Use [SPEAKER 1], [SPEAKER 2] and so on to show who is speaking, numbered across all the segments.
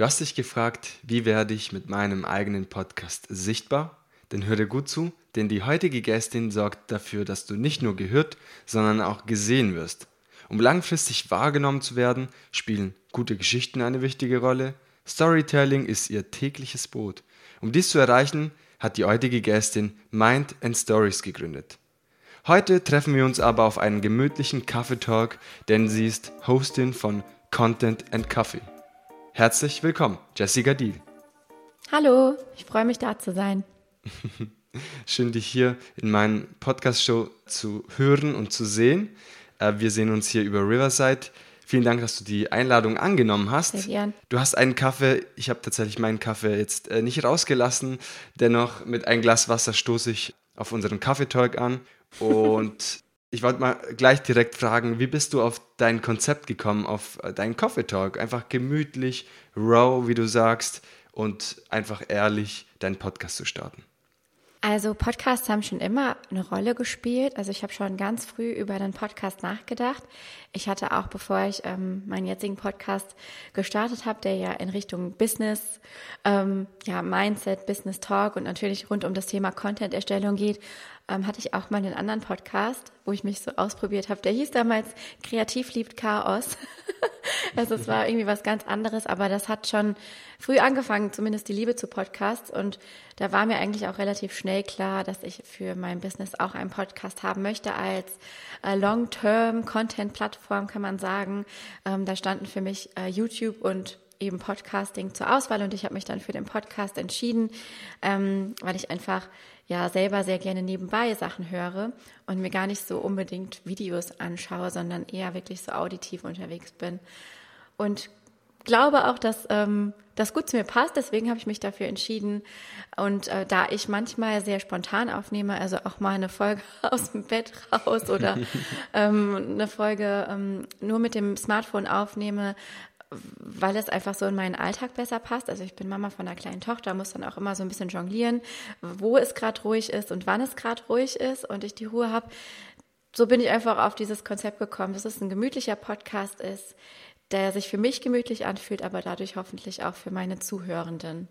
[SPEAKER 1] Du hast dich gefragt, wie werde ich mit meinem eigenen Podcast sichtbar? Dann hör dir gut zu, denn die heutige Gästin sorgt dafür, dass du nicht nur gehört, sondern auch gesehen wirst. Um langfristig wahrgenommen zu werden, spielen gute Geschichten eine wichtige Rolle. Storytelling ist ihr tägliches Brot. Um dies zu erreichen, hat die heutige Gästin Mind and Stories gegründet. Heute treffen wir uns aber auf einen gemütlichen Kaffeetalk, denn sie ist Hostin von Content and Coffee. Herzlich willkommen, Jessica Deal.
[SPEAKER 2] Hallo, ich freue mich da zu sein.
[SPEAKER 1] Schön, dich hier in meinen Podcast-Show zu hören und zu sehen. Äh, wir sehen uns hier über Riverside. Vielen Dank, dass du die Einladung angenommen hast.
[SPEAKER 2] Sehr gern.
[SPEAKER 1] Du hast einen Kaffee. Ich habe tatsächlich meinen Kaffee jetzt äh, nicht rausgelassen. Dennoch mit einem Glas Wasser stoße ich auf unseren Kaffeetalk an. Und ich wollte mal gleich direkt fragen, wie bist du auf dein Konzept gekommen, auf äh, deinen Coffee Talk? Einfach gemütlich, raw, wie du sagst, und einfach ehrlich deinen Podcast zu starten.
[SPEAKER 2] Also Podcasts haben schon immer eine Rolle gespielt. Also ich habe schon ganz früh über den Podcast nachgedacht. Ich hatte auch, bevor ich ähm, meinen jetzigen Podcast gestartet habe, der ja in Richtung Business, ähm, ja Mindset, Business Talk und natürlich rund um das Thema Content-Erstellung geht, ähm, hatte ich auch mal einen anderen Podcast, wo ich mich so ausprobiert habe. Der hieß damals Kreativ liebt Chaos. also es war irgendwie was ganz anderes, aber das hat schon früh angefangen, zumindest die Liebe zu Podcasts. Und da war mir eigentlich auch relativ schnell klar, dass ich für mein Business auch einen Podcast haben möchte als äh, Long-Term Content-Plattform, kann man sagen. Ähm, da standen für mich äh, YouTube und eben Podcasting zur Auswahl und ich habe mich dann für den Podcast entschieden, ähm, weil ich einfach ja selber sehr gerne nebenbei Sachen höre und mir gar nicht so unbedingt Videos anschaue, sondern eher wirklich so auditiv unterwegs bin. Und glaube auch, dass ähm, das gut zu mir passt. Deswegen habe ich mich dafür entschieden. Und äh, da ich manchmal sehr spontan aufnehme, also auch mal eine Folge aus dem Bett raus oder ähm, eine Folge ähm, nur mit dem Smartphone aufnehme, weil es einfach so in meinen Alltag besser passt. Also ich bin Mama von einer kleinen Tochter, muss dann auch immer so ein bisschen jonglieren, wo es gerade ruhig ist und wann es gerade ruhig ist und ich die Ruhe habe. So bin ich einfach auf dieses Konzept gekommen, dass es ein gemütlicher Podcast ist, der sich für mich gemütlich anfühlt, aber dadurch hoffentlich auch für meine Zuhörenden.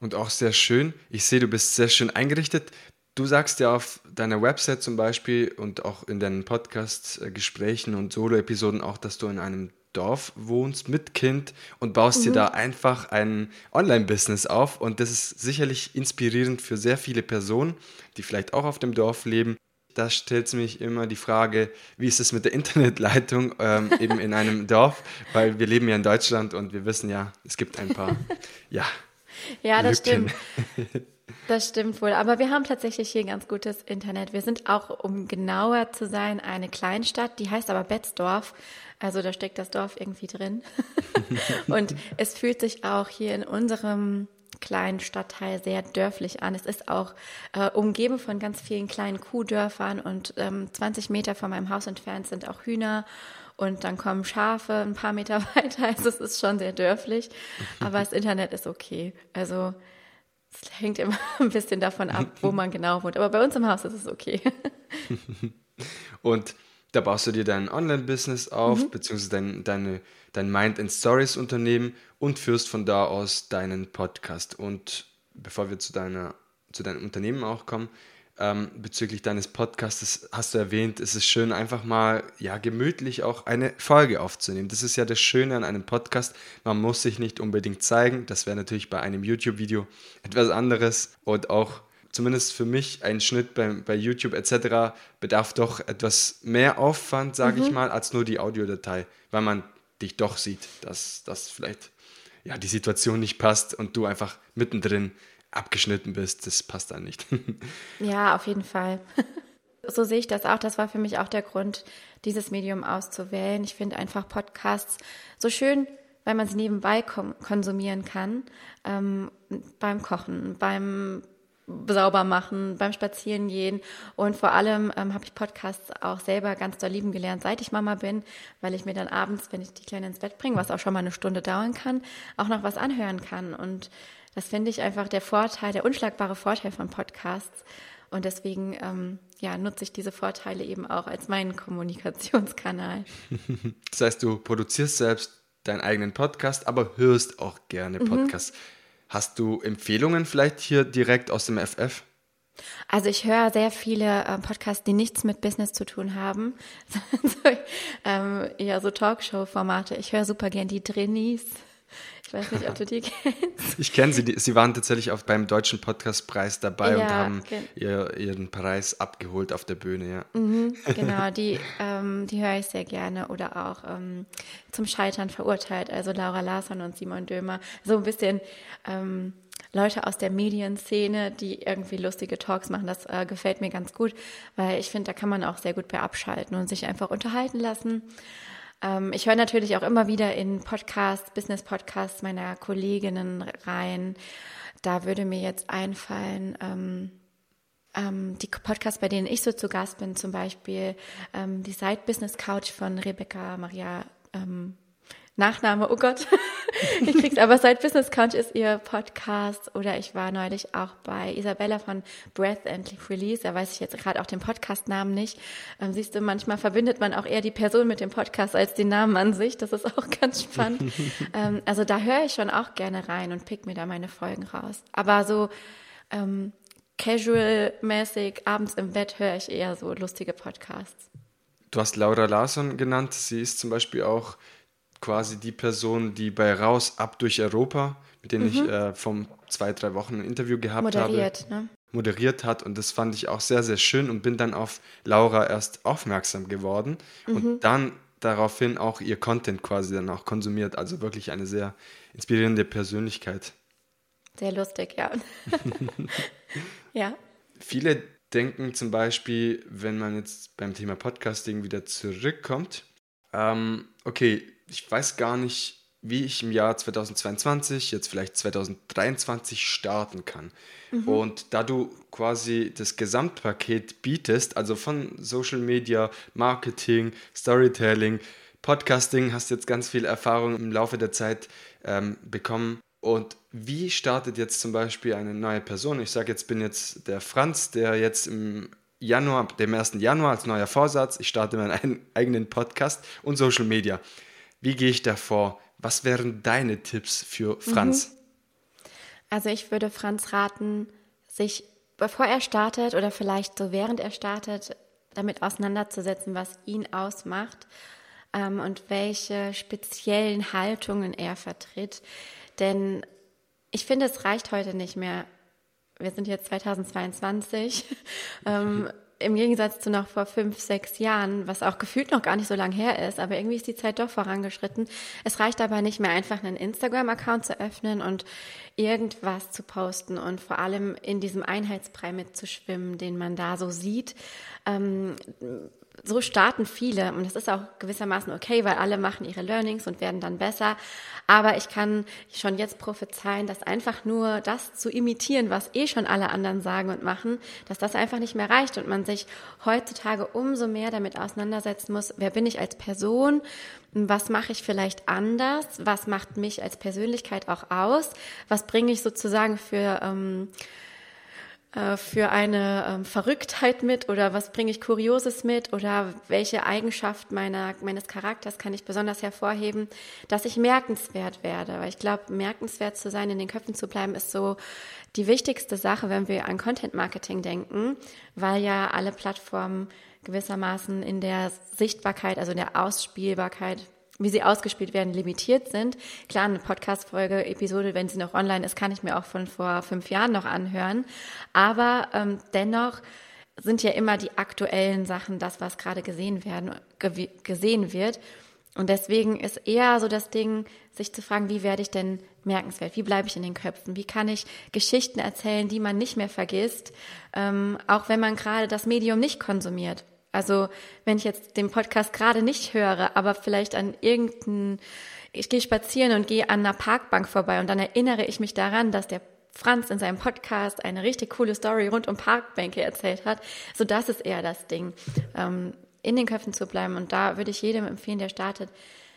[SPEAKER 1] Und auch sehr schön. Ich sehe, du bist sehr schön eingerichtet. Du sagst ja auf deiner Website zum Beispiel und auch in deinen Podcast-Gesprächen und Solo-Episoden auch, dass du in einem Dorf wohnst mit Kind und baust mhm. dir da einfach ein Online-Business auf. Und das ist sicherlich inspirierend für sehr viele Personen, die vielleicht auch auf dem Dorf leben. Da stellt mich immer die Frage, wie ist es mit der Internetleitung ähm, eben in einem Dorf? Weil wir leben ja in Deutschland und wir wissen ja, es gibt ein paar, ja.
[SPEAKER 2] Ja, das Lücken. stimmt. Das stimmt wohl. Aber wir haben tatsächlich hier ganz gutes Internet. Wir sind auch, um genauer zu sein, eine Kleinstadt, die heißt aber Betzdorf. Also da steckt das Dorf irgendwie drin. und es fühlt sich auch hier in unserem kleinen Stadtteil sehr dörflich an. Es ist auch äh, umgeben von ganz vielen kleinen Kuhdörfern und ähm, 20 Meter von meinem Haus entfernt sind auch Hühner und dann kommen Schafe ein paar Meter weiter. Also es ist schon sehr dörflich, aber das Internet ist okay. Also es hängt immer ein bisschen davon ab, wo man genau wohnt. Aber bei uns im Haus ist es okay.
[SPEAKER 1] und da baust du dir dein Online-Business auf, mhm. beziehungsweise dein, deine, dein Mind and Stories Unternehmen und führst von da aus deinen Podcast. Und bevor wir zu, deiner, zu deinem Unternehmen auch kommen, ähm, bezüglich deines Podcasts, hast du erwähnt, es ist schön, einfach mal ja gemütlich auch eine Folge aufzunehmen. Das ist ja das Schöne an einem Podcast. Man muss sich nicht unbedingt zeigen. Das wäre natürlich bei einem YouTube-Video etwas anderes. Und auch zumindest für mich, ein Schnitt bei, bei YouTube etc. bedarf doch etwas mehr Aufwand, sage mhm. ich mal, als nur die Audiodatei, weil man dich doch sieht, dass, dass vielleicht ja, die Situation nicht passt und du einfach mittendrin abgeschnitten bist. Das passt dann nicht.
[SPEAKER 2] ja, auf jeden Fall. so sehe ich das auch. Das war für mich auch der Grund, dieses Medium auszuwählen. Ich finde einfach Podcasts so schön, weil man sie nebenbei konsumieren kann. Ähm, beim Kochen, beim sauber machen, beim Spazierengehen und vor allem ähm, habe ich Podcasts auch selber ganz doll lieben gelernt, seit ich Mama bin, weil ich mir dann abends, wenn ich die Kleine ins Bett bringe, was auch schon mal eine Stunde dauern kann, auch noch was anhören kann und das finde ich einfach der Vorteil, der unschlagbare Vorteil von Podcasts und deswegen ähm, ja, nutze ich diese Vorteile eben auch als meinen Kommunikationskanal.
[SPEAKER 1] Das heißt, du produzierst selbst deinen eigenen Podcast, aber hörst auch gerne mhm. Podcasts. Mhm. Hast du Empfehlungen vielleicht hier direkt aus dem FF?
[SPEAKER 2] Also ich höre sehr viele äh, Podcasts, die nichts mit Business zu tun haben. so, ähm, ja, so Talkshow-Formate. Ich höre super gern die Drinis. Ich weiß nicht, ob du die kennst.
[SPEAKER 1] Ich kenne sie. Sie waren tatsächlich auch beim Deutschen Podcastpreis dabei ja, und haben ihr, ihren Preis abgeholt auf der Bühne, ja.
[SPEAKER 2] Mhm, genau, die, ähm, die höre ich sehr gerne. Oder auch ähm, zum Scheitern verurteilt. Also Laura Larsson und Simon Dömer. So ein bisschen ähm, Leute aus der Medienszene, die irgendwie lustige Talks machen. Das äh, gefällt mir ganz gut, weil ich finde, da kann man auch sehr gut bei abschalten und sich einfach unterhalten lassen. Ähm, ich höre natürlich auch immer wieder in Podcasts, Business-Podcasts meiner Kolleginnen rein. Da würde mir jetzt einfallen, ähm, ähm, die Podcasts, bei denen ich so zu Gast bin, zum Beispiel ähm, die Side Business Couch von Rebecca Maria ähm, Nachname, oh Gott, ich krieg's, aber seit Business Couch ist ihr Podcast oder ich war neulich auch bei Isabella von Breath and Release, da weiß ich jetzt gerade auch den Podcastnamen nicht. Ähm, siehst du, manchmal verbindet man auch eher die Person mit dem Podcast als den Namen an sich, das ist auch ganz spannend. ähm, also da höre ich schon auch gerne rein und pick mir da meine Folgen raus. Aber so ähm, casual-mäßig abends im Bett höre ich eher so lustige Podcasts.
[SPEAKER 1] Du hast Laura Larsson genannt, sie ist zum Beispiel auch quasi die Person, die bei Raus ab durch Europa, mit denen mhm. ich äh, vor zwei, drei Wochen ein Interview gehabt moderiert, habe, ne? moderiert hat. Und das fand ich auch sehr, sehr schön und bin dann auf Laura erst aufmerksam geworden mhm. und dann daraufhin auch ihr Content quasi dann auch konsumiert. Also wirklich eine sehr inspirierende Persönlichkeit.
[SPEAKER 2] Sehr lustig, ja. ja.
[SPEAKER 1] Viele denken zum Beispiel, wenn man jetzt beim Thema Podcasting wieder zurückkommt, ähm, okay, ich weiß gar nicht, wie ich im Jahr 2022, jetzt vielleicht 2023 starten kann. Mhm. Und da du quasi das Gesamtpaket bietest, also von Social Media, Marketing, Storytelling, Podcasting, hast jetzt ganz viel Erfahrung im Laufe der Zeit ähm, bekommen. Und wie startet jetzt zum Beispiel eine neue Person? Ich sage jetzt, bin jetzt der Franz, der jetzt im Januar, dem 1. Januar als neuer Vorsatz, ich starte meinen eigenen Podcast und Social Media. Wie gehe ich da vor? Was wären deine Tipps für Franz? Mhm.
[SPEAKER 2] Also ich würde Franz raten, sich, bevor er startet oder vielleicht so während er startet, damit auseinanderzusetzen, was ihn ausmacht ähm, und welche speziellen Haltungen er vertritt. Denn ich finde, es reicht heute nicht mehr. Wir sind jetzt 2022. ähm, im Gegensatz zu noch vor fünf, sechs Jahren, was auch gefühlt noch gar nicht so lang her ist, aber irgendwie ist die Zeit doch vorangeschritten. Es reicht aber nicht mehr einfach einen Instagram-Account zu öffnen und irgendwas zu posten und vor allem in diesem Einheitsbrei mitzuschwimmen, den man da so sieht. Ähm, so starten viele und das ist auch gewissermaßen okay, weil alle machen ihre Learnings und werden dann besser. Aber ich kann schon jetzt prophezeien, dass einfach nur das zu imitieren, was eh schon alle anderen sagen und machen, dass das einfach nicht mehr reicht und man sich heutzutage umso mehr damit auseinandersetzen muss, wer bin ich als Person, was mache ich vielleicht anders, was macht mich als Persönlichkeit auch aus, was bringe ich sozusagen für ähm, äh, für eine ähm, Verrücktheit mit? Oder was bringe ich Kurioses mit? Oder welche Eigenschaft meiner, meines Charakters kann ich besonders hervorheben, dass ich merkenswert werde. Weil ich glaube, merkenswert zu sein, in den Köpfen zu bleiben, ist so die wichtigste Sache, wenn wir an Content Marketing denken, weil ja alle Plattformen gewissermaßen in der Sichtbarkeit, also in der Ausspielbarkeit wie sie ausgespielt werden, limitiert sind. Klar, eine Podcast-Folge, Episode, wenn sie noch online ist, kann ich mir auch von vor fünf Jahren noch anhören. Aber ähm, dennoch sind ja immer die aktuellen Sachen das, was gerade gesehen werden, ge gesehen wird. Und deswegen ist eher so das Ding, sich zu fragen, wie werde ich denn merkenswert? Wie bleibe ich in den Köpfen? Wie kann ich Geschichten erzählen, die man nicht mehr vergisst, ähm, auch wenn man gerade das Medium nicht konsumiert? Also wenn ich jetzt den Podcast gerade nicht höre, aber vielleicht an irgendeinen, ich gehe spazieren und gehe an einer Parkbank vorbei und dann erinnere ich mich daran, dass der Franz in seinem Podcast eine richtig coole Story rund um Parkbänke erzählt hat. So das ist eher das Ding, ähm, in den Köpfen zu bleiben. Und da würde ich jedem empfehlen, der startet,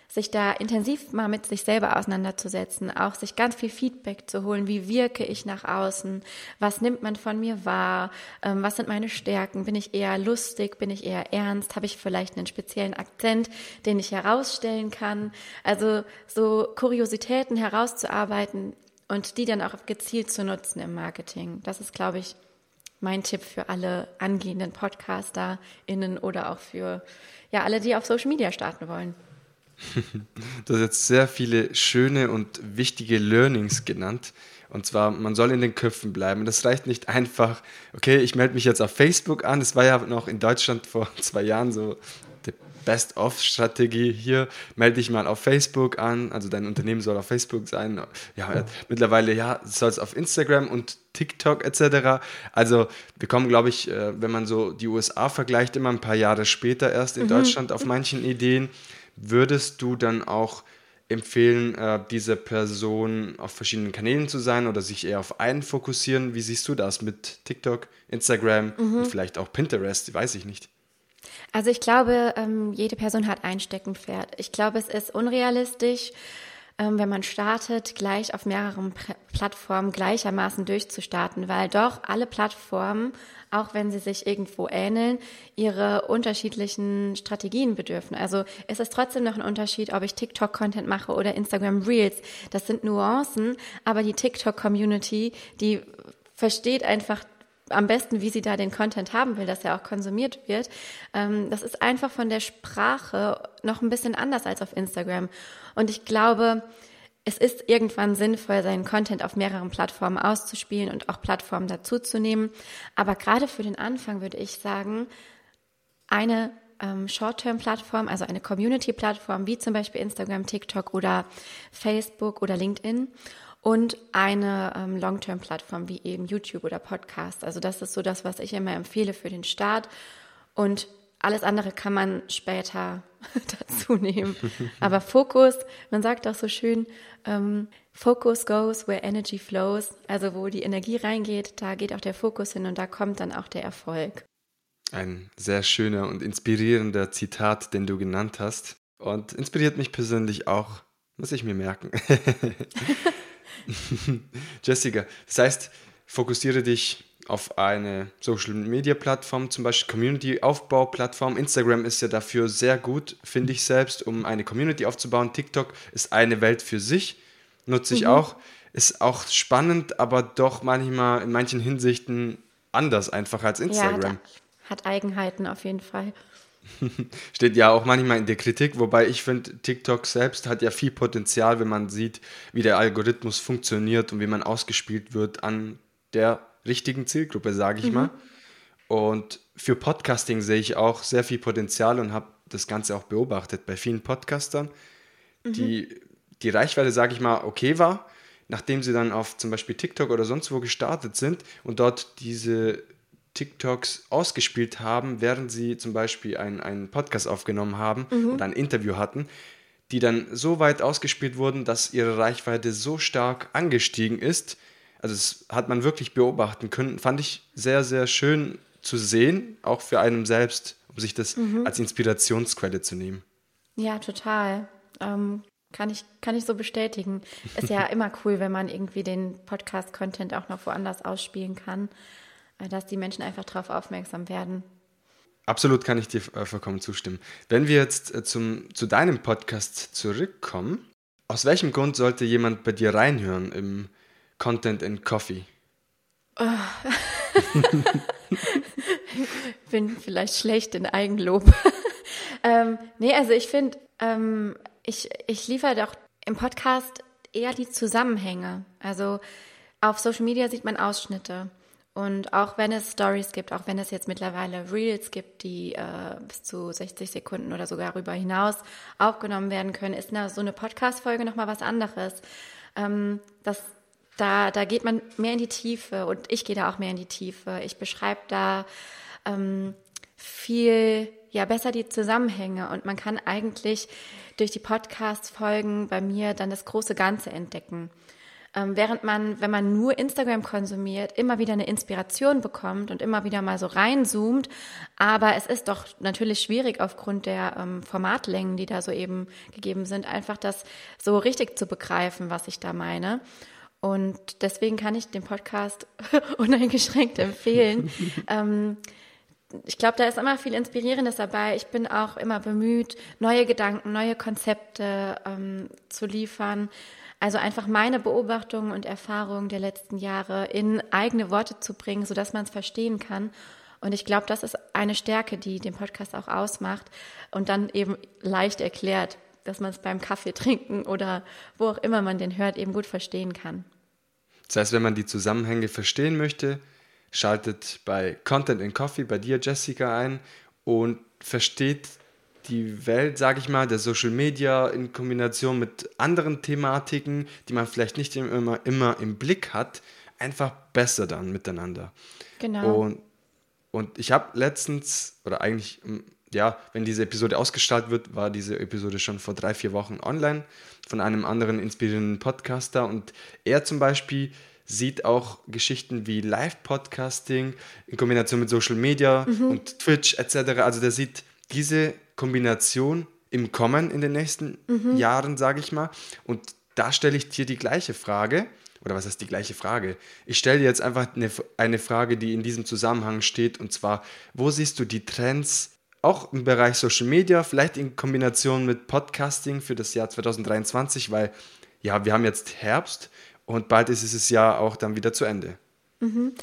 [SPEAKER 2] sich da intensiv mal mit sich selber auseinanderzusetzen, auch sich ganz viel Feedback zu holen, wie wirke ich nach außen, was nimmt man von mir wahr, ähm, was sind meine Stärken, bin ich eher lustig, bin ich eher ernst, habe ich vielleicht einen speziellen Akzent, den ich herausstellen kann. Also so Kuriositäten herauszuarbeiten und die dann auch gezielt zu nutzen im Marketing. Das ist, glaube ich, mein Tipp für alle angehenden PodcasterInnen oder auch für ja, alle, die auf Social Media starten wollen.
[SPEAKER 1] Du hast jetzt sehr viele schöne und wichtige Learnings genannt. Und zwar, man soll in den Köpfen bleiben. Das reicht nicht einfach, okay, ich melde mich jetzt auf Facebook an. Das war ja noch in Deutschland vor zwei Jahren so die Best-of-Strategie. Hier melde ich mal auf Facebook an. Also dein Unternehmen soll auf Facebook sein. Ja, mittlerweile ja, soll es auf Instagram und TikTok etc. Also wir kommen, glaube ich, äh, wenn man so die USA vergleicht, immer ein paar Jahre später erst in mhm. Deutschland auf manchen Ideen. Würdest du dann auch empfehlen, äh, diese Person auf verschiedenen Kanälen zu sein oder sich eher auf einen fokussieren? Wie siehst du das mit TikTok, Instagram mhm. und vielleicht auch Pinterest? Weiß ich nicht.
[SPEAKER 2] Also ich glaube, ähm, jede Person hat ein Steckenpferd. Ich glaube, es ist unrealistisch, ähm, wenn man startet, gleich auf mehreren Plattformen gleichermaßen durchzustarten, weil doch alle Plattformen auch wenn sie sich irgendwo ähneln, ihre unterschiedlichen Strategien bedürfen. Also es ist trotzdem noch ein Unterschied, ob ich TikTok-Content mache oder Instagram Reels. Das sind Nuancen, aber die TikTok-Community, die versteht einfach am besten, wie sie da den Content haben will, dass er auch konsumiert wird. Ähm, das ist einfach von der Sprache noch ein bisschen anders als auf Instagram. Und ich glaube, es ist irgendwann sinnvoll, seinen Content auf mehreren Plattformen auszuspielen und auch Plattformen dazuzunehmen. Aber gerade für den Anfang würde ich sagen, eine ähm, Short-Term-Plattform, also eine Community-Plattform wie zum Beispiel Instagram, TikTok oder Facebook oder LinkedIn und eine ähm, Long-Term-Plattform wie eben YouTube oder Podcast. Also das ist so das, was ich immer empfehle für den Start. Und alles andere kann man später dazu nehmen. Aber Fokus, man sagt auch so schön, ähm, Focus goes where energy flows. Also wo die Energie reingeht, da geht auch der Fokus hin und da kommt dann auch der Erfolg.
[SPEAKER 1] Ein sehr schöner und inspirierender Zitat, den du genannt hast. Und inspiriert mich persönlich auch, muss ich mir merken. Jessica, das heißt, fokussiere dich auf eine Social Media Plattform, zum Beispiel Community Aufbau Plattform. Instagram ist ja dafür sehr gut, finde ich selbst, um eine Community aufzubauen. TikTok ist eine Welt für sich, nutze ich mhm. auch. Ist auch spannend, aber doch manchmal in manchen Hinsichten anders einfach als Instagram. Ja,
[SPEAKER 2] hat, hat Eigenheiten auf jeden Fall.
[SPEAKER 1] Steht ja auch manchmal in der Kritik, wobei ich finde, TikTok selbst hat ja viel Potenzial, wenn man sieht, wie der Algorithmus funktioniert und wie man ausgespielt wird an der richtigen Zielgruppe, sage ich mhm. mal. Und für Podcasting sehe ich auch sehr viel Potenzial und habe das Ganze auch beobachtet bei vielen Podcastern, mhm. die die Reichweite, sage ich mal, okay war, nachdem sie dann auf zum Beispiel TikTok oder sonst wo gestartet sind und dort diese TikToks ausgespielt haben, während sie zum Beispiel einen Podcast aufgenommen haben mhm. oder ein Interview hatten, die dann so weit ausgespielt wurden, dass ihre Reichweite so stark angestiegen ist, also das hat man wirklich beobachten können. Fand ich sehr, sehr schön zu sehen, auch für einen selbst, um sich das mhm. als Inspirationsquelle zu nehmen.
[SPEAKER 2] Ja, total. Ähm, kann, ich, kann ich so bestätigen. Ist ja immer cool, wenn man irgendwie den Podcast-Content auch noch woanders ausspielen kann, dass die Menschen einfach darauf aufmerksam werden.
[SPEAKER 1] Absolut kann ich dir äh, vollkommen zustimmen. Wenn wir jetzt äh, zum, zu deinem Podcast zurückkommen, aus welchem Grund sollte jemand bei dir reinhören im Content and Coffee? Oh.
[SPEAKER 2] Bin vielleicht schlecht in Eigenlob. ähm, nee, also ich finde, ähm, ich, ich liefere doch im Podcast eher die Zusammenhänge. Also auf Social Media sieht man Ausschnitte. Und auch wenn es Stories gibt, auch wenn es jetzt mittlerweile Reels gibt, die äh, bis zu 60 Sekunden oder sogar darüber hinaus aufgenommen werden können, ist eine, so eine Podcast-Folge nochmal was anderes. Ähm, das da, da geht man mehr in die Tiefe und ich gehe da auch mehr in die Tiefe. Ich beschreibe da ähm, viel, ja, besser die Zusammenhänge und man kann eigentlich durch die Podcast-Folgen bei mir dann das große Ganze entdecken. Ähm, während man, wenn man nur Instagram konsumiert, immer wieder eine Inspiration bekommt und immer wieder mal so reinzoomt. Aber es ist doch natürlich schwierig aufgrund der ähm, Formatlängen, die da so eben gegeben sind, einfach das so richtig zu begreifen, was ich da meine. Und deswegen kann ich den Podcast uneingeschränkt empfehlen. ähm, ich glaube, da ist immer viel Inspirierendes dabei. Ich bin auch immer bemüht, neue Gedanken, neue Konzepte ähm, zu liefern. Also einfach meine Beobachtungen und Erfahrungen der letzten Jahre in eigene Worte zu bringen, sodass man es verstehen kann. Und ich glaube, das ist eine Stärke, die den Podcast auch ausmacht und dann eben leicht erklärt, dass man es beim Kaffee trinken oder wo auch immer man den hört, eben gut verstehen kann.
[SPEAKER 1] Das heißt, wenn man die Zusammenhänge verstehen möchte, schaltet bei Content and Coffee bei dir, Jessica, ein und versteht die Welt, sage ich mal, der Social Media in Kombination mit anderen Thematiken, die man vielleicht nicht immer, immer im Blick hat, einfach besser dann miteinander.
[SPEAKER 2] Genau.
[SPEAKER 1] Und, und ich habe letztens, oder eigentlich, ja, wenn diese Episode ausgestrahlt wird, war diese Episode schon vor drei, vier Wochen online von einem anderen inspirierenden Podcaster und er zum Beispiel sieht auch Geschichten wie Live-Podcasting in Kombination mit Social Media mhm. und Twitch etc. Also der sieht diese Kombination im Kommen in den nächsten mhm. Jahren, sage ich mal. Und da stelle ich dir die gleiche Frage. Oder was heißt die gleiche Frage? Ich stelle dir jetzt einfach eine, eine Frage, die in diesem Zusammenhang steht. Und zwar, wo siehst du die Trends auch im Bereich Social Media, vielleicht in Kombination mit Podcasting für das Jahr 2023, weil ja, wir haben jetzt Herbst und bald ist es ja auch dann wieder zu Ende.
[SPEAKER 2] Mhm.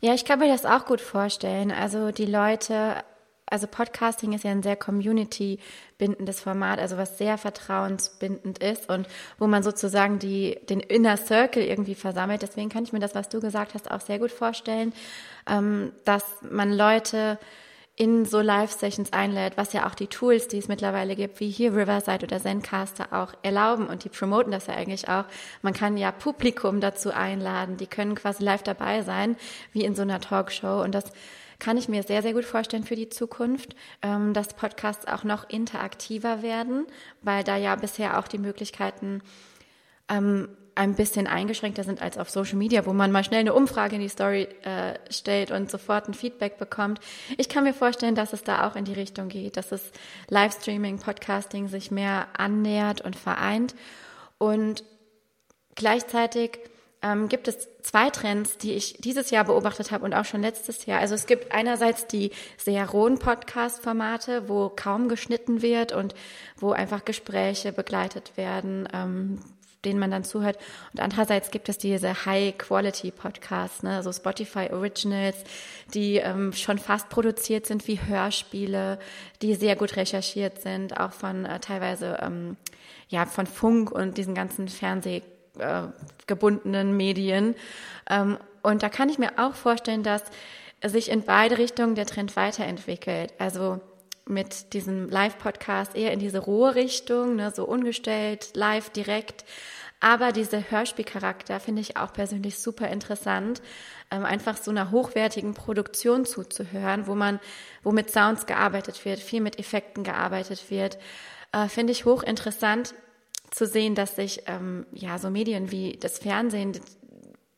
[SPEAKER 2] Ja, ich kann mir das auch gut vorstellen. Also die Leute, also Podcasting ist ja ein sehr community-bindendes Format, also was sehr vertrauensbindend ist und wo man sozusagen die, den Inner Circle irgendwie versammelt. Deswegen kann ich mir das, was du gesagt hast, auch sehr gut vorstellen, ähm, dass man Leute in so Live-Sessions einlädt, was ja auch die Tools, die es mittlerweile gibt, wie hier Riverside oder Zencaster auch erlauben und die promoten das ja eigentlich auch. Man kann ja Publikum dazu einladen, die können quasi live dabei sein, wie in so einer Talkshow und das kann ich mir sehr, sehr gut vorstellen für die Zukunft, ähm, dass Podcasts auch noch interaktiver werden, weil da ja bisher auch die Möglichkeiten ähm, ein bisschen eingeschränkter sind als auf Social Media, wo man mal schnell eine Umfrage in die Story äh, stellt und sofort ein Feedback bekommt. Ich kann mir vorstellen, dass es da auch in die Richtung geht, dass es Livestreaming, Podcasting sich mehr annähert und vereint. Und gleichzeitig ähm, gibt es zwei Trends, die ich dieses Jahr beobachtet habe und auch schon letztes Jahr. Also es gibt einerseits die sehr rohen Podcast-Formate, wo kaum geschnitten wird und wo einfach Gespräche begleitet werden, ähm, denen man dann zuhört. Und andererseits gibt es diese High-Quality-Podcasts, ne, so Spotify Originals, die ähm, schon fast produziert sind wie Hörspiele, die sehr gut recherchiert sind, auch von äh, teilweise ähm, ja von Funk und diesen ganzen Fernsehgebundenen äh, Medien. Ähm, und da kann ich mir auch vorstellen, dass sich in beide Richtungen der Trend weiterentwickelt. Also mit diesem Live-Podcast eher in diese rohe Richtung, ne, so ungestellt, live, direkt. Aber dieser Hörspielcharakter finde ich auch persönlich super interessant, ähm, einfach so einer hochwertigen Produktion zuzuhören, wo man, wo mit Sounds gearbeitet wird, viel mit Effekten gearbeitet wird, äh, finde ich hochinteressant zu sehen, dass sich ähm, ja so Medien wie das Fernsehen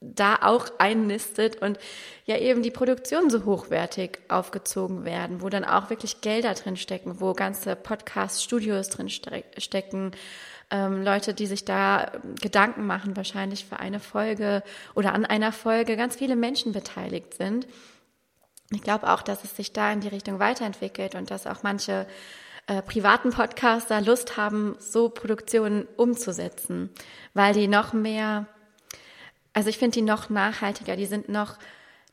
[SPEAKER 2] da auch einnistet und ja eben die Produktion so hochwertig aufgezogen werden, wo dann auch wirklich Gelder drin stecken, wo ganze Podcast-Studios drin stecken, ähm, Leute, die sich da Gedanken machen, wahrscheinlich für eine Folge oder an einer Folge ganz viele Menschen beteiligt sind. Ich glaube auch, dass es sich da in die Richtung weiterentwickelt und dass auch manche äh, privaten Podcaster Lust haben, so Produktionen umzusetzen, weil die noch mehr also ich finde die noch nachhaltiger, die sind noch,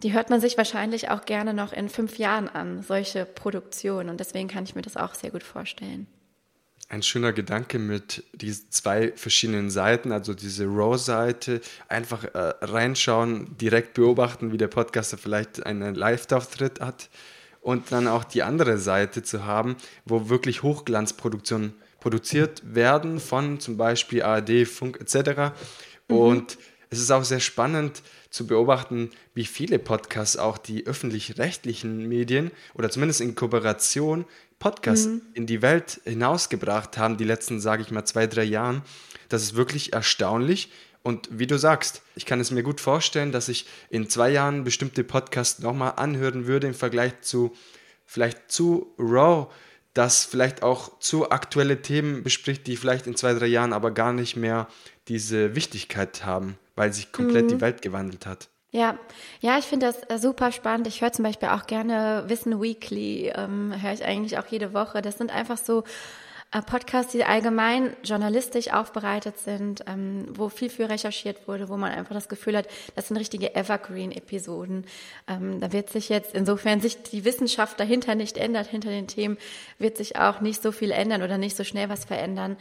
[SPEAKER 2] die hört man sich wahrscheinlich auch gerne noch in fünf Jahren an, solche Produktionen. Und deswegen kann ich mir das auch sehr gut vorstellen.
[SPEAKER 1] Ein schöner Gedanke mit diesen zwei verschiedenen Seiten, also diese Raw-Seite, einfach äh, reinschauen, direkt beobachten, wie der Podcaster vielleicht einen Live-Auftritt hat und dann auch die andere Seite zu haben, wo wirklich Hochglanzproduktionen produziert werden von zum Beispiel ARD, Funk etc. Mhm. Und es ist auch sehr spannend zu beobachten, wie viele Podcasts auch die öffentlich-rechtlichen Medien oder zumindest in Kooperation Podcasts mhm. in die Welt hinausgebracht haben, die letzten, sage ich mal, zwei, drei Jahren. Das ist wirklich erstaunlich Und wie du sagst, ich kann es mir gut vorstellen, dass ich in zwei Jahren bestimmte Podcasts nochmal anhören würde im Vergleich zu vielleicht zu raw, das vielleicht auch zu aktuelle Themen bespricht, die vielleicht in zwei, drei Jahren aber gar nicht mehr diese Wichtigkeit haben, weil sich komplett mhm. die Welt gewandelt hat.
[SPEAKER 2] Ja, ja, ich finde das äh, super spannend. Ich höre zum Beispiel auch gerne Wissen Weekly, ähm, höre ich eigentlich auch jede Woche. Das sind einfach so Podcasts, die allgemein journalistisch aufbereitet sind, ähm, wo viel für recherchiert wurde, wo man einfach das Gefühl hat, das sind richtige Evergreen-Episoden. Ähm, da wird sich jetzt, insofern sich die Wissenschaft dahinter nicht ändert, hinter den Themen, wird sich auch nicht so viel ändern oder nicht so schnell was verändern,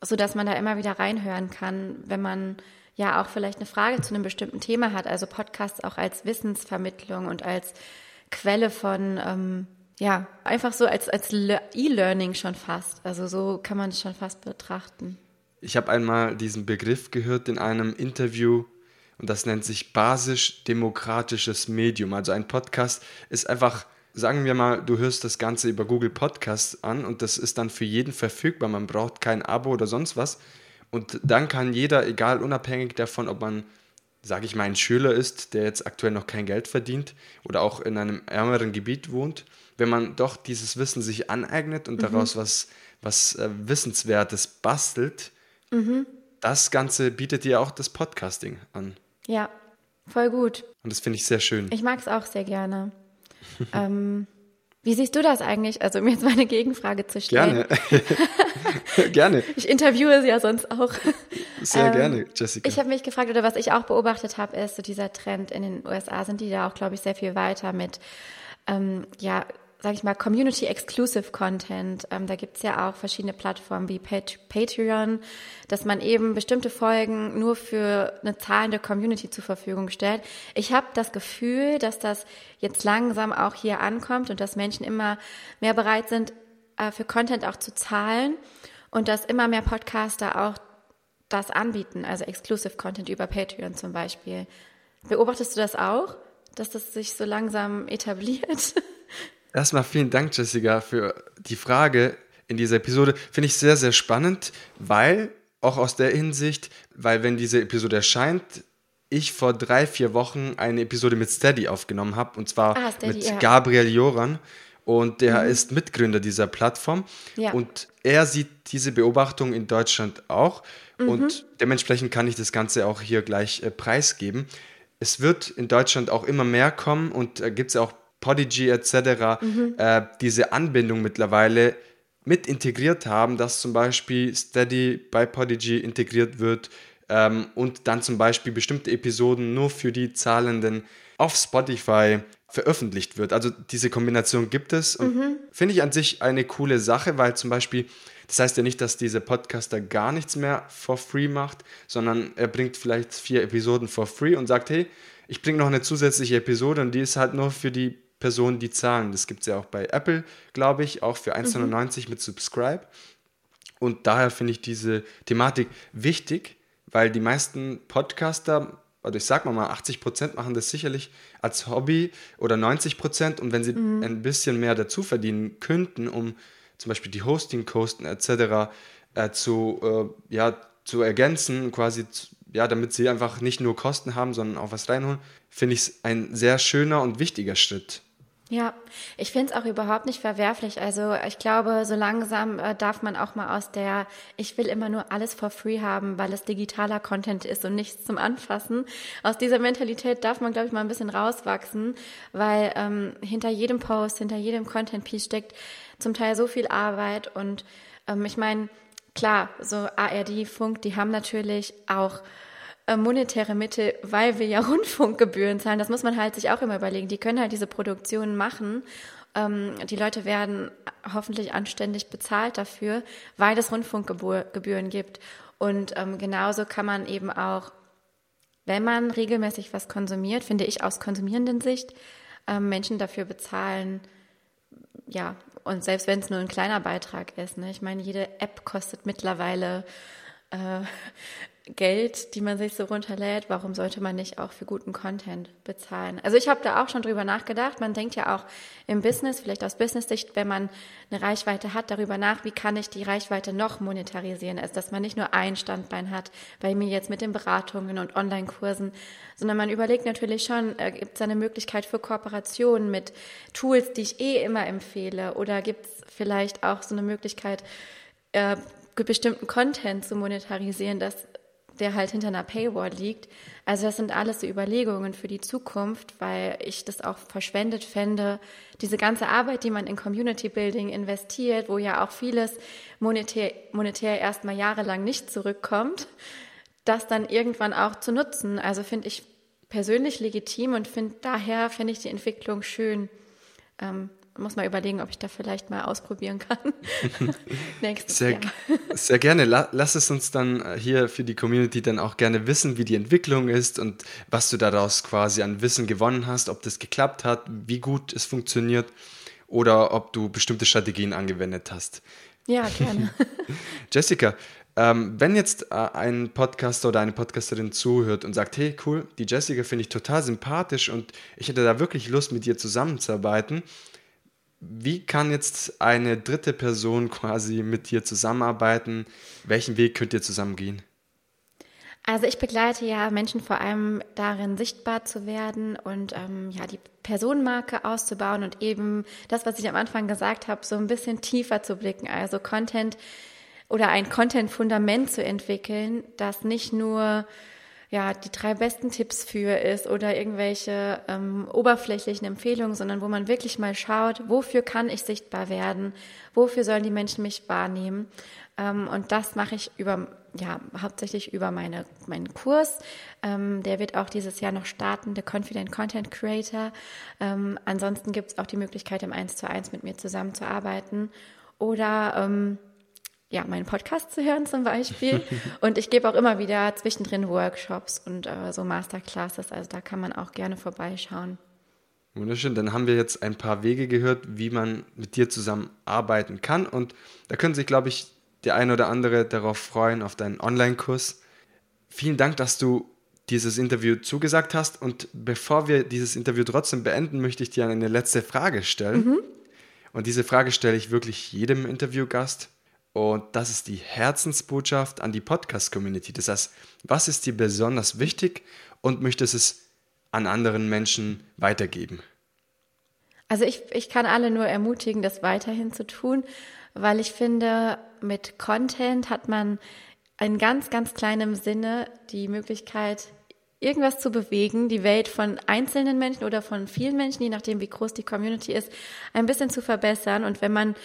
[SPEAKER 2] so dass man da immer wieder reinhören kann, wenn man ja auch vielleicht eine Frage zu einem bestimmten Thema hat. Also Podcasts auch als Wissensvermittlung und als Quelle von, ähm, ja, einfach so als, als E-Learning schon fast. Also so kann man es schon fast betrachten.
[SPEAKER 1] Ich habe einmal diesen Begriff gehört in einem Interview und das nennt sich basisch-demokratisches Medium. Also ein Podcast ist einfach, sagen wir mal, du hörst das Ganze über Google Podcasts an und das ist dann für jeden verfügbar. Man braucht kein Abo oder sonst was. Und dann kann jeder, egal unabhängig davon, ob man, sage ich mal, ein Schüler ist, der jetzt aktuell noch kein Geld verdient oder auch in einem ärmeren Gebiet wohnt, wenn man doch dieses Wissen sich aneignet und mhm. daraus was, was äh, Wissenswertes bastelt, mhm. das Ganze bietet dir auch das Podcasting an.
[SPEAKER 2] Ja, voll gut.
[SPEAKER 1] Und das finde ich sehr schön.
[SPEAKER 2] Ich mag es auch sehr gerne. ähm, wie siehst du das eigentlich? Also, um jetzt mal eine Gegenfrage zu stellen.
[SPEAKER 1] Gerne. gerne.
[SPEAKER 2] Ich interviewe sie ja sonst auch.
[SPEAKER 1] Sehr ähm, gerne, Jessica.
[SPEAKER 2] Ich habe mich gefragt, oder was ich auch beobachtet habe, ist so dieser Trend in den USA, sind die da auch, glaube ich, sehr viel weiter mit, ähm, ja, sage ich mal, Community-Exclusive Content. Ähm, da gibt's ja auch verschiedene Plattformen wie Patreon, dass man eben bestimmte Folgen nur für eine zahlende Community zur Verfügung stellt. Ich habe das Gefühl, dass das jetzt langsam auch hier ankommt und dass Menschen immer mehr bereit sind, äh, für Content auch zu zahlen und dass immer mehr Podcaster auch das anbieten, also Exclusive Content über Patreon zum Beispiel. Beobachtest du das auch, dass das sich so langsam etabliert?
[SPEAKER 1] Erstmal vielen Dank, Jessica, für die Frage in dieser Episode. Finde ich sehr, sehr spannend, weil auch aus der Hinsicht, weil wenn diese Episode erscheint, ich vor drei, vier Wochen eine Episode mit Steady aufgenommen habe und zwar ah, Steady, mit ja. Gabriel Joran und der mhm. ist Mitgründer dieser Plattform ja. und er sieht diese Beobachtung in Deutschland auch mhm. und dementsprechend kann ich das Ganze auch hier gleich äh, preisgeben. Es wird in Deutschland auch immer mehr kommen und äh, gibt es auch Podigy etc. Mhm. Äh, diese Anbindung mittlerweile mit integriert haben, dass zum Beispiel Steady bei Podigy integriert wird ähm, und dann zum Beispiel bestimmte Episoden nur für die Zahlenden auf Spotify veröffentlicht wird. Also diese Kombination gibt es und mhm. finde ich an sich eine coole Sache, weil zum Beispiel das heißt ja nicht, dass dieser Podcaster gar nichts mehr for free macht, sondern er bringt vielleicht vier Episoden for free und sagt, hey, ich bringe noch eine zusätzliche Episode und die ist halt nur für die Personen, die zahlen. Das gibt es ja auch bei Apple, glaube ich, auch für 1,99 mhm. mit Subscribe. Und daher finde ich diese Thematik wichtig, weil die meisten Podcaster, also ich sag mal 80 Prozent machen das sicherlich als Hobby oder 90 Prozent. Und wenn sie mhm. ein bisschen mehr dazu verdienen könnten, um zum Beispiel die Hosting-Kosten etc. Äh, zu, äh, ja, zu ergänzen, quasi, ja, damit sie einfach nicht nur Kosten haben, sondern auch was reinholen, finde ich es ein sehr schöner und wichtiger Schritt.
[SPEAKER 2] Ja, ich finde es auch überhaupt nicht verwerflich. Also ich glaube, so langsam äh, darf man auch mal aus der, ich will immer nur alles for free haben, weil es digitaler Content ist und nichts zum Anfassen. Aus dieser Mentalität darf man, glaube ich, mal ein bisschen rauswachsen, weil ähm, hinter jedem Post, hinter jedem Content-Piece steckt zum Teil so viel Arbeit. Und ähm, ich meine, klar, so ARD, Funk, die haben natürlich auch monetäre Mittel, weil wir ja Rundfunkgebühren zahlen. Das muss man halt sich auch immer überlegen. Die können halt diese Produktionen machen. Ähm, die Leute werden hoffentlich anständig bezahlt dafür, weil es Rundfunkgebühren gibt. Und ähm, genauso kann man eben auch, wenn man regelmäßig was konsumiert, finde ich aus konsumierenden Sicht, ähm, Menschen dafür bezahlen, ja, und selbst wenn es nur ein kleiner Beitrag ist, ne? ich meine, jede App kostet mittlerweile äh, Geld, die man sich so runterlädt, warum sollte man nicht auch für guten Content bezahlen? Also ich habe da auch schon drüber nachgedacht. Man denkt ja auch im Business, vielleicht aus Business-Sicht, wenn man eine Reichweite hat, darüber nach, wie kann ich die Reichweite noch monetarisieren? Also dass man nicht nur ein Standbein hat, bei mir jetzt mit den Beratungen und Online-Kursen, sondern man überlegt natürlich schon, äh, gibt es eine Möglichkeit für Kooperationen mit Tools, die ich eh immer empfehle? Oder gibt es vielleicht auch so eine Möglichkeit, äh, bestimmten Content zu monetarisieren, dass der halt hinter einer Paywall liegt. Also das sind alles so Überlegungen für die Zukunft, weil ich das auch verschwendet fände, diese ganze Arbeit, die man in Community Building investiert, wo ja auch vieles monetär, monetär erstmal jahrelang nicht zurückkommt, das dann irgendwann auch zu nutzen. Also finde ich persönlich legitim und finde daher finde ich die Entwicklung schön. Ähm, muss mal überlegen, ob ich da vielleicht mal ausprobieren kann.
[SPEAKER 1] Nächstes sehr, Jahr. sehr gerne. Lass es uns dann äh, hier für die Community dann auch gerne wissen, wie die Entwicklung ist und was du daraus quasi an Wissen gewonnen hast, ob das geklappt hat, wie gut es funktioniert oder ob du bestimmte Strategien angewendet hast.
[SPEAKER 2] Ja, gerne.
[SPEAKER 1] Jessica, ähm, wenn jetzt äh, ein Podcaster oder eine Podcasterin zuhört und sagt, hey cool, die Jessica finde ich total sympathisch und ich hätte da wirklich Lust, mit dir zusammenzuarbeiten, wie kann jetzt eine dritte Person quasi mit dir zusammenarbeiten? Welchen Weg könnt ihr zusammen gehen?
[SPEAKER 2] Also ich begleite ja Menschen vor allem darin, sichtbar zu werden und ähm, ja die Personenmarke auszubauen und eben das, was ich am Anfang gesagt habe, so ein bisschen tiefer zu blicken. Also Content oder ein Content-Fundament zu entwickeln, das nicht nur ja, die drei besten Tipps für ist oder irgendwelche ähm, oberflächlichen Empfehlungen, sondern wo man wirklich mal schaut, wofür kann ich sichtbar werden, wofür sollen die Menschen mich wahrnehmen. Ähm, und das mache ich über, ja, hauptsächlich über meine, meinen Kurs. Ähm, der wird auch dieses Jahr noch starten, der Confident Content Creator. Ähm, ansonsten gibt es auch die Möglichkeit, im 1 zu 1 mit mir zusammenzuarbeiten. Oder ähm, ja, meinen Podcast zu hören zum Beispiel. und ich gebe auch immer wieder zwischendrin Workshops und äh, so Masterclasses. Also da kann man auch gerne vorbeischauen.
[SPEAKER 1] Wunderschön. Dann haben wir jetzt ein paar Wege gehört, wie man mit dir zusammen arbeiten kann. Und da können sich, glaube ich, der eine oder andere darauf freuen, auf deinen Online-Kurs. Vielen Dank, dass du dieses Interview zugesagt hast. Und bevor wir dieses Interview trotzdem beenden, möchte ich dir eine letzte Frage stellen. Mhm. Und diese Frage stelle ich wirklich jedem Interviewgast. Und das ist die Herzensbotschaft an die Podcast-Community. Das heißt, was ist dir besonders wichtig und möchtest es an anderen Menschen weitergeben?
[SPEAKER 2] Also ich, ich kann alle nur ermutigen, das weiterhin zu tun, weil ich finde, mit Content hat man in ganz, ganz kleinem Sinne die Möglichkeit, irgendwas zu bewegen, die Welt von einzelnen Menschen oder von vielen Menschen, je nachdem, wie groß die Community ist, ein bisschen zu verbessern. Und wenn man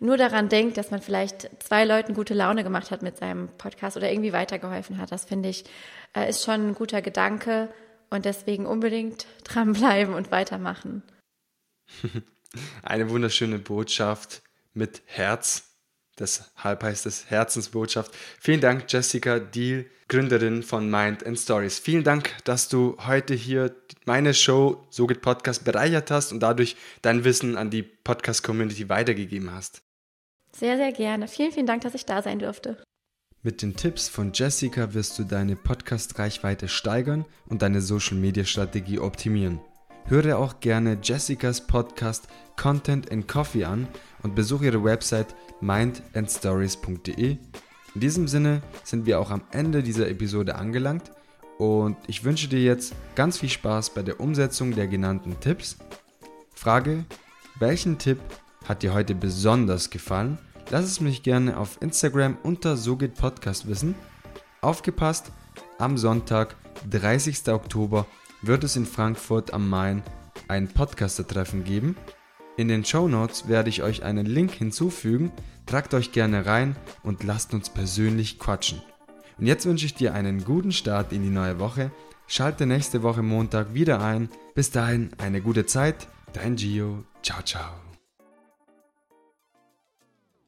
[SPEAKER 2] nur daran denkt, dass man vielleicht zwei Leuten gute Laune gemacht hat mit seinem Podcast oder irgendwie weitergeholfen hat. Das finde ich, äh, ist schon ein guter Gedanke und deswegen unbedingt dranbleiben und weitermachen.
[SPEAKER 1] Eine wunderschöne Botschaft mit Herz. Deshalb heißt es Herzensbotschaft. Vielen Dank, Jessica Deal, Gründerin von Mind and Stories. Vielen Dank, dass du heute hier meine Show So geht Podcast bereichert hast und dadurch dein Wissen an die Podcast-Community weitergegeben hast.
[SPEAKER 2] Sehr, sehr gerne. Vielen, vielen Dank, dass ich da sein durfte.
[SPEAKER 1] Mit den Tipps von Jessica wirst du deine Podcast-Reichweite steigern und deine Social-Media-Strategie optimieren. Höre auch gerne Jessicas Podcast Content and Coffee an und besuche ihre Website mindandstories.de. In diesem Sinne sind wir auch am Ende dieser Episode angelangt und ich wünsche dir jetzt ganz viel Spaß bei der Umsetzung der genannten Tipps. Frage, welchen Tipp hat dir heute besonders gefallen? Lass es mich gerne auf Instagram unter So geht Podcast wissen. Aufgepasst, am Sonntag, 30. Oktober, wird es in Frankfurt am Main ein Podcaster-Treffen geben. In den Show Notes werde ich euch einen Link hinzufügen. Tragt euch gerne rein und lasst uns persönlich quatschen. Und jetzt wünsche ich dir einen guten Start in die neue Woche. Schalte nächste Woche Montag wieder ein. Bis dahin eine gute Zeit. Dein Gio. Ciao, ciao.